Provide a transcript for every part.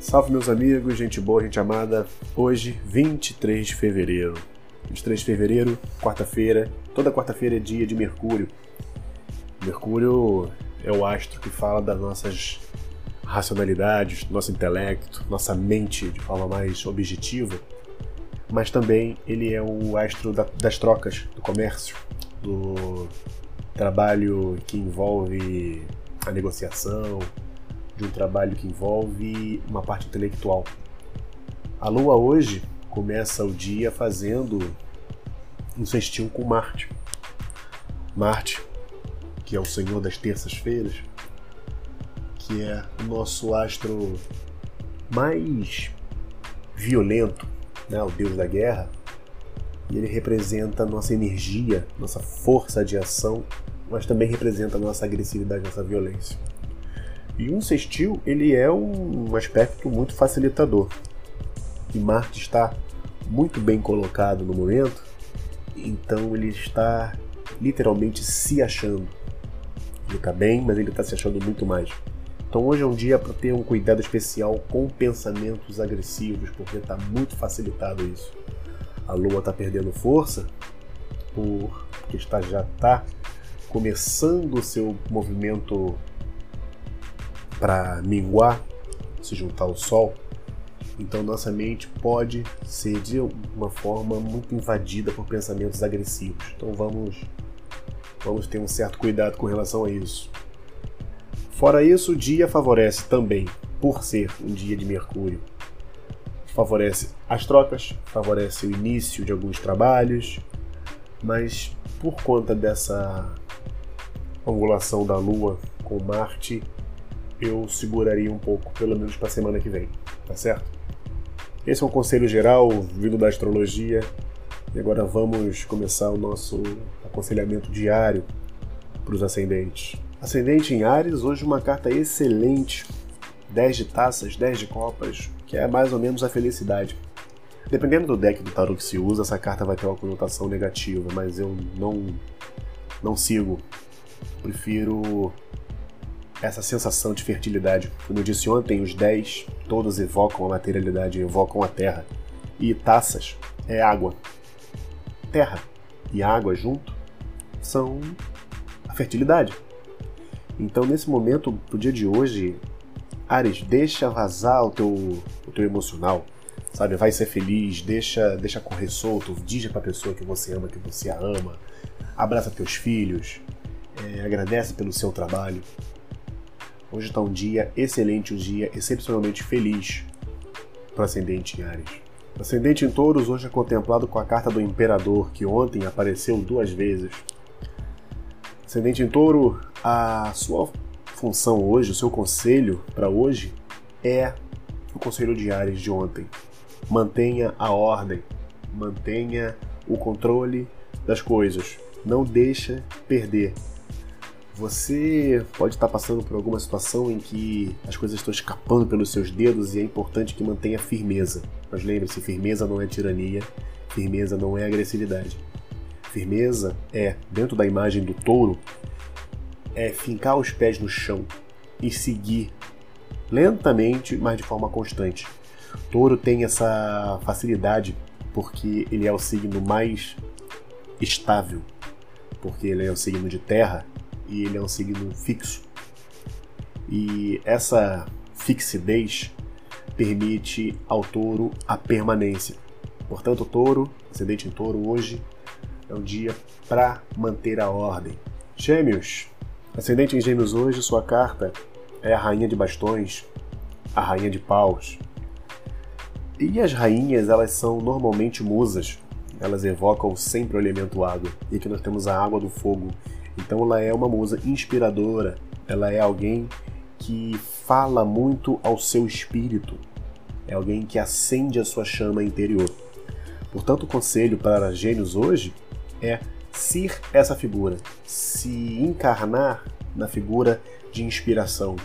Salve meus amigos, gente boa, gente amada. Hoje, 23 de fevereiro. 23 de fevereiro, quarta-feira. Toda quarta-feira é dia de Mercúrio. Mercúrio é o astro que fala das nossas racionalidades, nosso intelecto, nossa mente de forma mais objetiva. Mas também ele é o astro das trocas, do comércio, do trabalho que envolve a negociação, de um trabalho que envolve uma parte intelectual. A Lua hoje começa o dia fazendo um sextil com Marte. Marte, que é o senhor das terças-feiras, que é o nosso astro mais violento, né, o deus da guerra, e ele representa nossa energia, nossa força de ação, mas também representa nossa agressividade, nossa violência. E um sextil, ele é um aspecto muito facilitador. E Marte está muito bem colocado no momento, então ele está literalmente se achando. Ele está bem, mas ele está se achando muito mais. Então hoje é um dia para ter um cuidado especial com pensamentos agressivos, porque está muito facilitado isso. A Lua está perdendo força porque está, já está começando o seu movimento para minguar, se juntar ao Sol, então nossa mente pode ser de uma forma muito invadida por pensamentos agressivos. Então vamos vamos ter um certo cuidado com relação a isso. Fora isso, o dia favorece também, por ser um dia de Mercúrio, favorece as trocas, favorece o início de alguns trabalhos, mas por conta dessa angulação da Lua com Marte, eu seguraria um pouco, pelo menos para semana que vem, tá certo? Esse é um conselho geral vindo da astrologia e agora vamos começar o nosso aconselhamento diário para os ascendentes. Ascendente em Ares, hoje uma carta excelente, 10 de taças, 10 de copas, que é mais ou menos a felicidade. Dependendo do deck do tarot que se usa, essa carta vai ter uma conotação negativa, mas eu não não sigo. Prefiro essa sensação de fertilidade. Como eu disse ontem, os 10 todos evocam a materialidade, evocam a terra. E taças é água. Terra e água junto são a fertilidade. Então, nesse momento, pro dia de hoje, Ares, deixa vazar o teu, o teu emocional, sabe? Vai ser feliz, deixa, deixa correr solto, diz pra pessoa que você ama, que você a ama, abraça teus filhos, é, agradece pelo seu trabalho, Hoje está um dia excelente, um dia excepcionalmente feliz para ascendente em Ares. Ascendente em Touros hoje é contemplado com a carta do Imperador, que ontem apareceu duas vezes. Ascendente em Touro, a sua função hoje, o seu conselho para hoje é o conselho de Ares de ontem. Mantenha a ordem, mantenha o controle das coisas, não deixa perder, você pode estar passando por alguma situação em que as coisas estão escapando pelos seus dedos e é importante que mantenha firmeza. Mas lembre-se, firmeza não é tirania, firmeza não é agressividade. Firmeza é, dentro da imagem do touro, é fincar os pés no chão e seguir lentamente, mas de forma constante. Touro tem essa facilidade porque ele é o signo mais estável, porque ele é o signo de terra e ele é um signo fixo. E essa fixidez permite ao touro a permanência. Portanto, touro, ascendente em touro, hoje é um dia para manter a ordem. Gêmeos, ascendente em Gêmeos hoje, sua carta é a Rainha de Bastões, a Rainha de Paus. E as rainhas, elas são normalmente musas, elas evocam sempre o elemento água. E aqui nós temos a água do fogo então ela é uma musa inspiradora, ela é alguém que fala muito ao seu espírito, é alguém que acende a sua chama interior. Portanto, o conselho para gênios hoje é ser essa figura, se encarnar na figura de inspiração.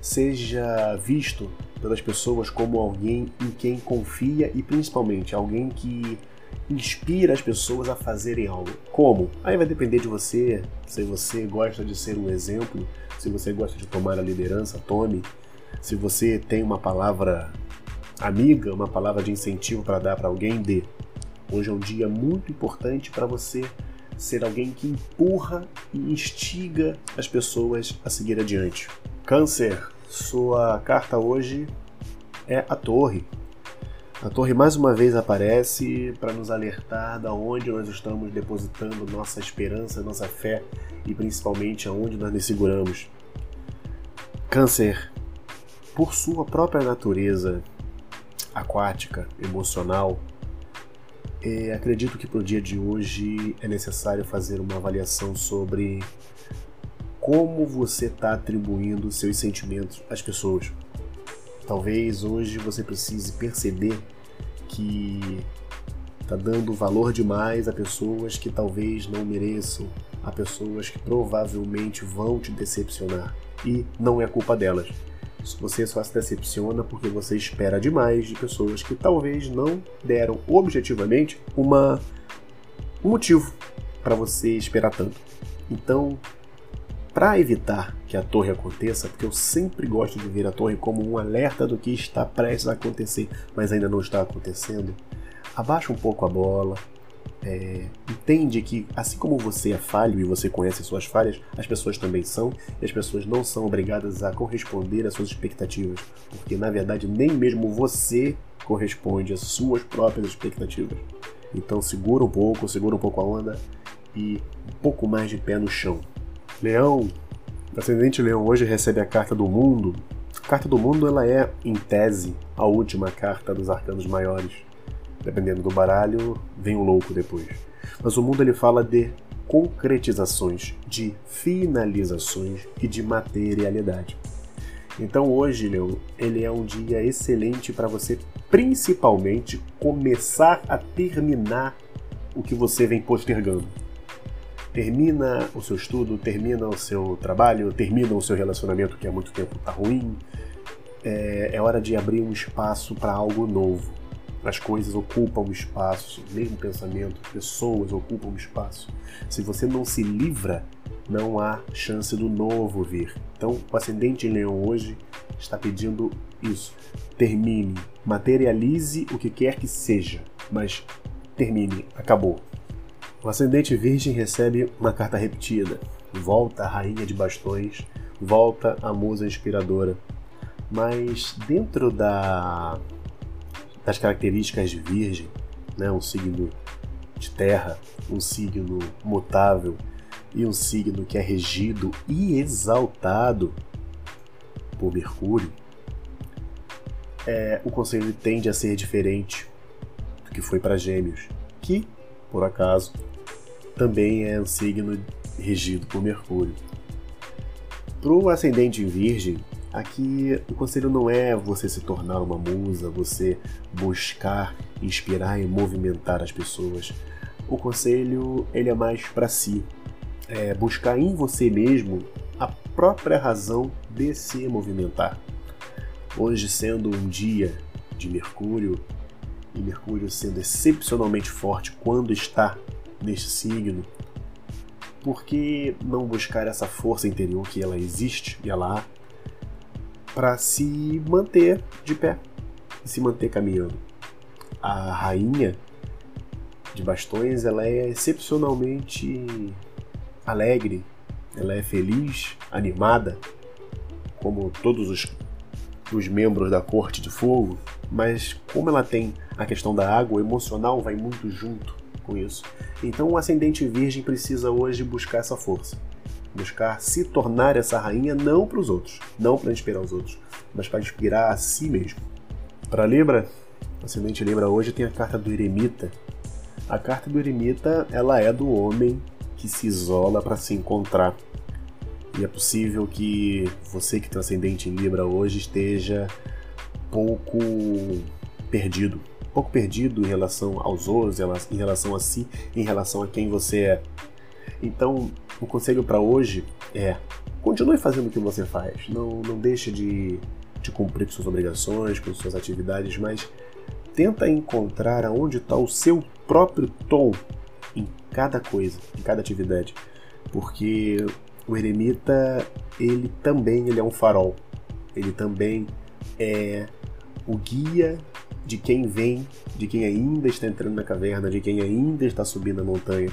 Seja visto pelas pessoas como alguém em quem confia e principalmente alguém que inspira as pessoas a fazerem algo. Como? Aí vai depender de você, se você gosta de ser um exemplo, se você gosta de tomar a liderança, tome. Se você tem uma palavra amiga, uma palavra de incentivo para dar para alguém, dê. Hoje é um dia muito importante para você ser alguém que empurra e instiga as pessoas a seguir adiante. Câncer, sua carta hoje é a Torre. A torre mais uma vez aparece para nos alertar da onde nós estamos depositando nossa esperança, nossa fé e principalmente aonde nós nos seguramos. Câncer, por sua própria natureza aquática, emocional, é, acredito que para o dia de hoje é necessário fazer uma avaliação sobre como você está atribuindo seus sentimentos às pessoas. Talvez hoje você precise perceber que está dando valor demais a pessoas que talvez não mereçam, a pessoas que provavelmente vão te decepcionar. E não é culpa delas. Você só se decepciona porque você espera demais de pessoas que talvez não deram objetivamente uma, um motivo para você esperar tanto. Então, para evitar que a torre aconteça, porque eu sempre gosto de ver a torre como um alerta do que está prestes a acontecer, mas ainda não está acontecendo, abaixa um pouco a bola, é, entende que assim como você é falho e você conhece suas falhas, as pessoas também são, e as pessoas não são obrigadas a corresponder às suas expectativas, porque na verdade nem mesmo você corresponde às suas próprias expectativas. Então segura um pouco, segura um pouco a onda e um pouco mais de pé no chão. Leão, ascendente Leão hoje recebe a carta do mundo. A carta do mundo ela é, em tese, a última carta dos arcanos maiores. Dependendo do baralho, vem o louco depois. Mas o mundo ele fala de concretizações, de finalizações e de materialidade. Então hoje, Leão, ele é um dia excelente para você principalmente começar a terminar o que você vem postergando termina o seu estudo, termina o seu trabalho, termina o seu relacionamento que há muito tempo está ruim. É, é, hora de abrir um espaço para algo novo. As coisas ocupam um espaço, mesmo pensamento, pessoas ocupam um espaço. Se você não se livra, não há chance do novo vir. Então, o ascendente em leão hoje está pedindo isso. Termine, materialize o que quer que seja, mas termine, acabou. O ascendente virgem recebe uma carta repetida. Volta a rainha de bastões, volta a musa inspiradora. Mas dentro da, das características de virgem, né, um signo de terra, um signo mutável e um signo que é regido e exaltado por Mercúrio, é, o conselho tende a ser diferente do que foi para Gêmeos, que, por acaso, também é um signo regido por Mercúrio. Para o ascendente em Virgem, aqui o conselho não é você se tornar uma musa, você buscar inspirar e movimentar as pessoas. O conselho ele é mais para si, é buscar em você mesmo a própria razão de se movimentar. Hoje, sendo um dia de Mercúrio, e Mercúrio sendo excepcionalmente forte quando está neste signo, por que não buscar essa força interior que ela existe e ela há para se manter de pé e se manter caminhando? A rainha de bastões ela é excepcionalmente alegre, ela é feliz, animada, como todos os, os membros da corte de fogo, mas como ela tem a questão da água, o emocional vai muito junto com isso. Então o ascendente virgem precisa hoje buscar essa força. Buscar se tornar essa rainha não para os outros, não para inspirar os outros, mas para inspirar a si mesmo. Para Libra, o ascendente Libra hoje tem a carta do eremita. A carta do eremita, ela é do homem que se isola para se encontrar. E é possível que você que tem ascendente em Libra hoje esteja pouco perdido, pouco perdido em relação aos outros, em relação a si, em relação a quem você é. Então, o conselho para hoje é: continue fazendo o que você faz, não, não deixe de, de cumprir com suas obrigações, com suas atividades, mas tenta encontrar aonde está o seu próprio tom em cada coisa, em cada atividade, porque o eremita ele também ele é um farol. ele também é o guia de quem vem, de quem ainda está entrando na caverna, de quem ainda está subindo a montanha.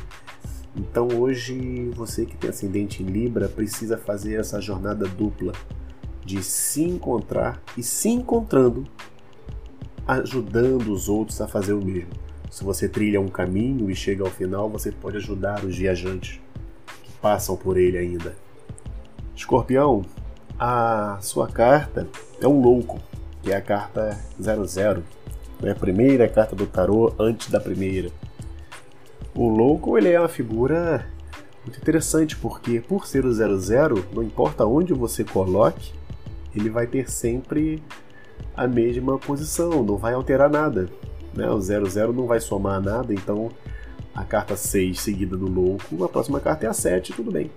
Então hoje você que tem ascendente em Libra precisa fazer essa jornada dupla de se encontrar e se encontrando, ajudando os outros a fazer o mesmo. Se você trilha um caminho e chega ao final, você pode ajudar os viajantes que passam por ele ainda. Escorpião, a sua carta é um louco, que é a carta 00. É a primeira carta do tarô antes da primeira. O louco ele é uma figura muito interessante porque por ser o 00, não importa onde você coloque, ele vai ter sempre a mesma posição, não vai alterar nada. Né? O 00 não vai somar nada, então a carta 6 seguida do louco, a próxima carta é a 7, tudo bem.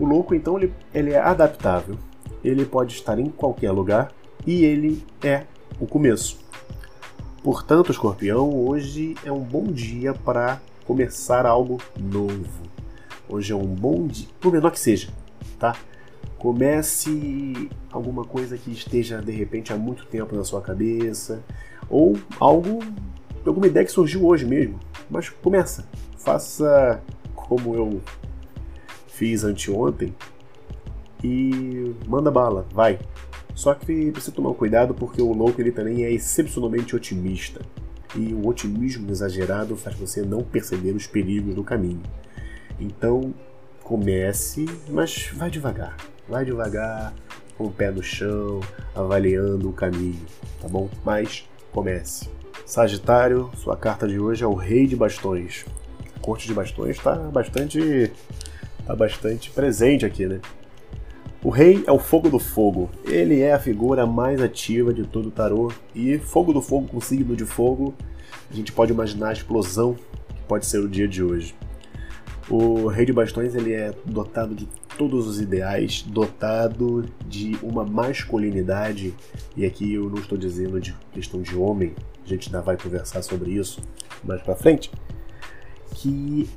O louco, então, ele, ele é adaptável. Ele pode estar em qualquer lugar e ele é o começo. Portanto, escorpião, hoje é um bom dia para começar algo novo. Hoje é um bom dia, por menor que seja, tá? Comece alguma coisa que esteja de repente há muito tempo na sua cabeça, ou algo, alguma ideia que surgiu hoje mesmo. Mas começa, faça como eu fiz anteontem e manda bala, vai. Só que precisa tomar cuidado porque o louco ele também é excepcionalmente otimista. E o otimismo exagerado faz você não perceber os perigos do caminho. Então, comece, mas vai devagar. Vai devagar, com o pé no chão, avaliando o caminho, tá bom? Mas comece. Sagitário, sua carta de hoje é o Rei de Bastões. A corte de bastões está bastante tá bastante presente aqui, né? O rei é o fogo do fogo. Ele é a figura mais ativa de todo o tarô. E fogo do fogo com signo de fogo, a gente pode imaginar a explosão que pode ser o dia de hoje. O rei de bastões ele é dotado de todos os ideais, dotado de uma masculinidade, e aqui eu não estou dizendo de questão de homem, a gente ainda vai conversar sobre isso mais para frente, que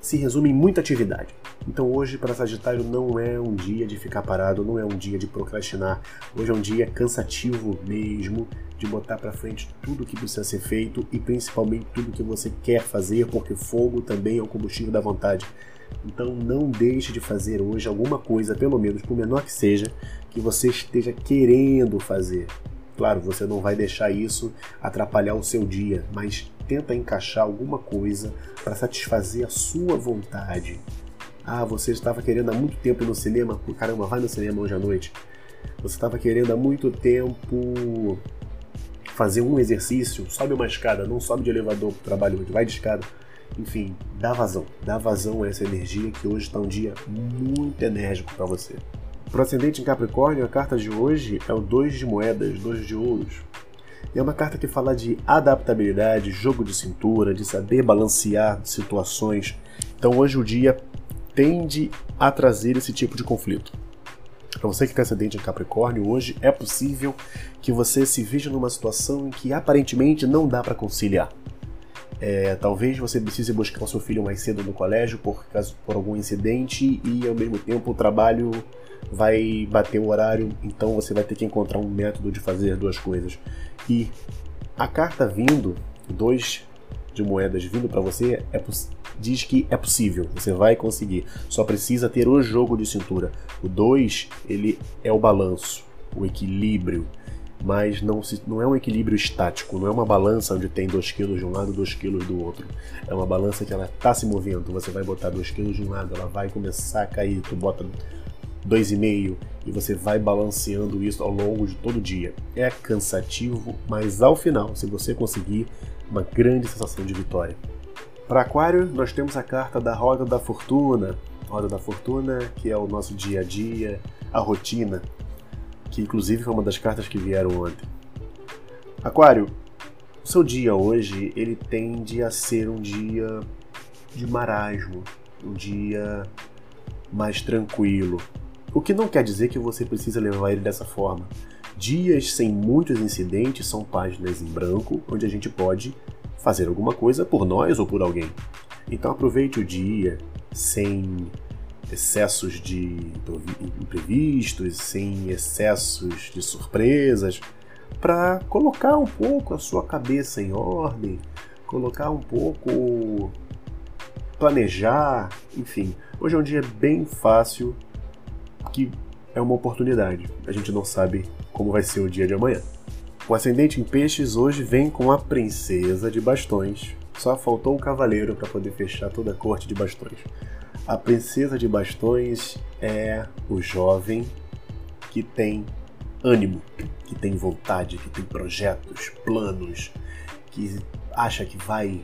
se resume em muita atividade. Então hoje para Sagitário não é um dia de ficar parado, não é um dia de procrastinar. Hoje é um dia cansativo mesmo, de botar para frente tudo que precisa ser feito e principalmente tudo que você quer fazer, porque fogo também é o combustível da vontade. Então não deixe de fazer hoje alguma coisa, pelo menos por menor que seja, que você esteja querendo fazer. Claro, você não vai deixar isso atrapalhar o seu dia, mas tenta encaixar alguma coisa para satisfazer a sua vontade. Ah, você estava querendo há muito tempo ir no cinema? Caramba, vai no cinema hoje à noite. Você estava querendo há muito tempo fazer um exercício, sobe uma escada, não sobe de elevador para o trabalho hoje, vai de escada. Enfim, dá vazão. Dá vazão a essa energia que hoje está um dia muito enérgico para você. Para o ascendente em Capricórnio, a carta de hoje é o 2 de moedas, 2 de ouros. É uma carta que fala de adaptabilidade, jogo de cintura, de saber balancear situações. Então hoje o dia tende a trazer esse tipo de conflito. Para você que tem ascendente em Capricórnio, hoje é possível que você se veja numa situação em que aparentemente não dá para conciliar. É, talvez você precise buscar o seu filho mais cedo no colégio por, caso, por algum incidente e ao mesmo tempo o trabalho vai bater o horário, então você vai ter que encontrar um método de fazer duas coisas. E a carta vindo, dois de moedas vindo para você, é diz que é possível, você vai conseguir. Só precisa ter o jogo de cintura. O 2, ele é o balanço, o equilíbrio, mas não, se, não é um equilíbrio estático, não é uma balança onde tem 2 kg de um lado, 2 kg do outro. É uma balança que ela está se movendo. Você vai botar 2 kg de um lado, ela vai começar a cair, tu bota 2,5 e você vai balanceando isso ao longo de todo o dia. É cansativo, mas ao final, se você conseguir, uma grande sensação de vitória. Para Aquário, nós temos a carta da Roda da Fortuna. Roda da Fortuna, que é o nosso dia a dia, a rotina, que inclusive foi uma das cartas que vieram ontem. Aquário, o seu dia hoje, ele tende a ser um dia de marasmo, um dia mais tranquilo. O que não quer dizer que você precisa levar ele dessa forma. Dias sem muitos incidentes são páginas em branco, onde a gente pode fazer alguma coisa por nós ou por alguém. Então aproveite o dia sem excessos de imprevistos, sem excessos de surpresas, para colocar um pouco a sua cabeça em ordem, colocar um pouco planejar, enfim. Hoje é um dia bem fácil que é uma oportunidade. A gente não sabe como vai ser o dia de amanhã. O ascendente em peixes hoje vem com a princesa de bastões. Só faltou o cavaleiro para poder fechar toda a corte de bastões. A princesa de bastões é o jovem que tem ânimo, que tem vontade, que tem projetos, planos, que acha que vai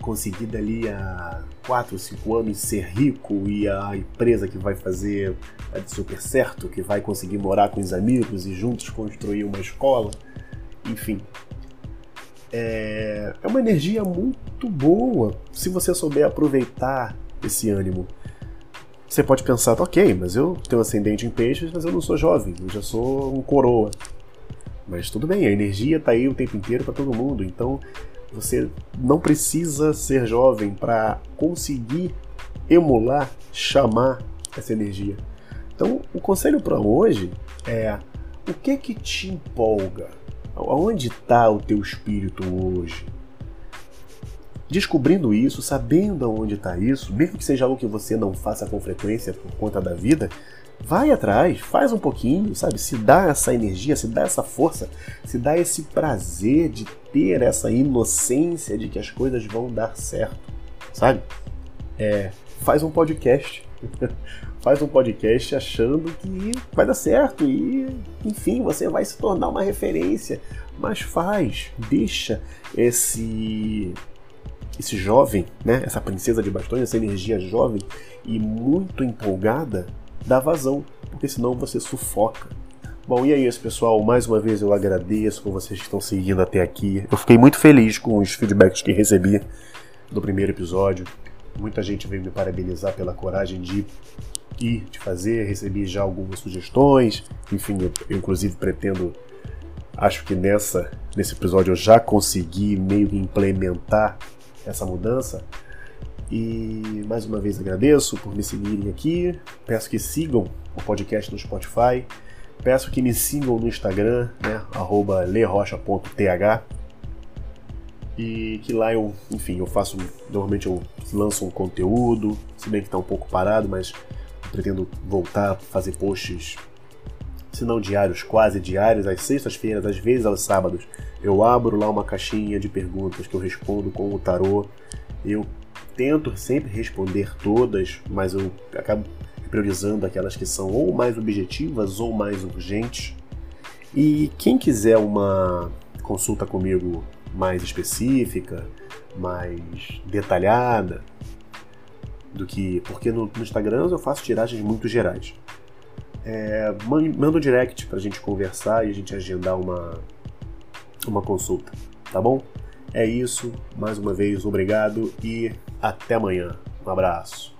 conseguir dali a 4, 5 anos ser rico e a empresa que vai fazer é super certo, que vai conseguir morar com os amigos e juntos construir uma escola, enfim. É, é uma energia muito boa se você souber aproveitar esse ânimo. Você pode pensar, ok, mas eu tenho ascendente em peixes, mas eu não sou jovem, eu já sou um coroa. Mas tudo bem, a energia está aí o tempo inteiro para todo mundo, então você não precisa ser jovem para conseguir emular, chamar essa energia. Então, o conselho para hoje é: o que que te empolga? Aonde está o teu espírito hoje? Descobrindo isso, sabendo aonde está isso, mesmo que seja algo que você não faça com frequência por conta da vida, vai atrás, faz um pouquinho, sabe? Se dá essa energia, se dá essa força, se dá esse prazer de ter essa inocência de que as coisas vão dar certo, sabe? É, faz um podcast. faz um podcast achando que vai dar certo e, enfim, você vai se tornar uma referência. Mas faz, deixa esse esse jovem, né, essa princesa de bastões, essa energia jovem e muito empolgada, dá vazão, porque senão você sufoca Bom, e é isso, pessoal. Mais uma vez eu agradeço por vocês que estão seguindo até aqui. Eu fiquei muito feliz com os feedbacks que recebi do primeiro episódio. Muita gente veio me parabenizar pela coragem de ir, de fazer. Recebi já algumas sugestões. Enfim, eu, inclusive pretendo. Acho que nessa, nesse episódio eu já consegui meio que implementar essa mudança. E mais uma vez agradeço por me seguirem aqui. Peço que sigam o podcast no Spotify. Peço que me sigam no Instagram, né, lerrocha.th e que lá eu, enfim, eu faço, normalmente eu lanço um conteúdo, se bem que está um pouco parado, mas pretendo voltar a fazer posts, se não diários, quase diários, às sextas-feiras, às vezes aos sábados. Eu abro lá uma caixinha de perguntas que eu respondo com o tarô. Eu tento sempre responder todas, mas eu acabo priorizando aquelas que são ou mais objetivas ou mais urgentes. E quem quiser uma consulta comigo mais específica, mais detalhada, do que. Porque no, no Instagram eu faço tiragens muito gerais. É, manda um direct pra gente conversar e a gente agendar uma, uma consulta, tá bom? É isso, mais uma vez, obrigado e até amanhã. Um abraço.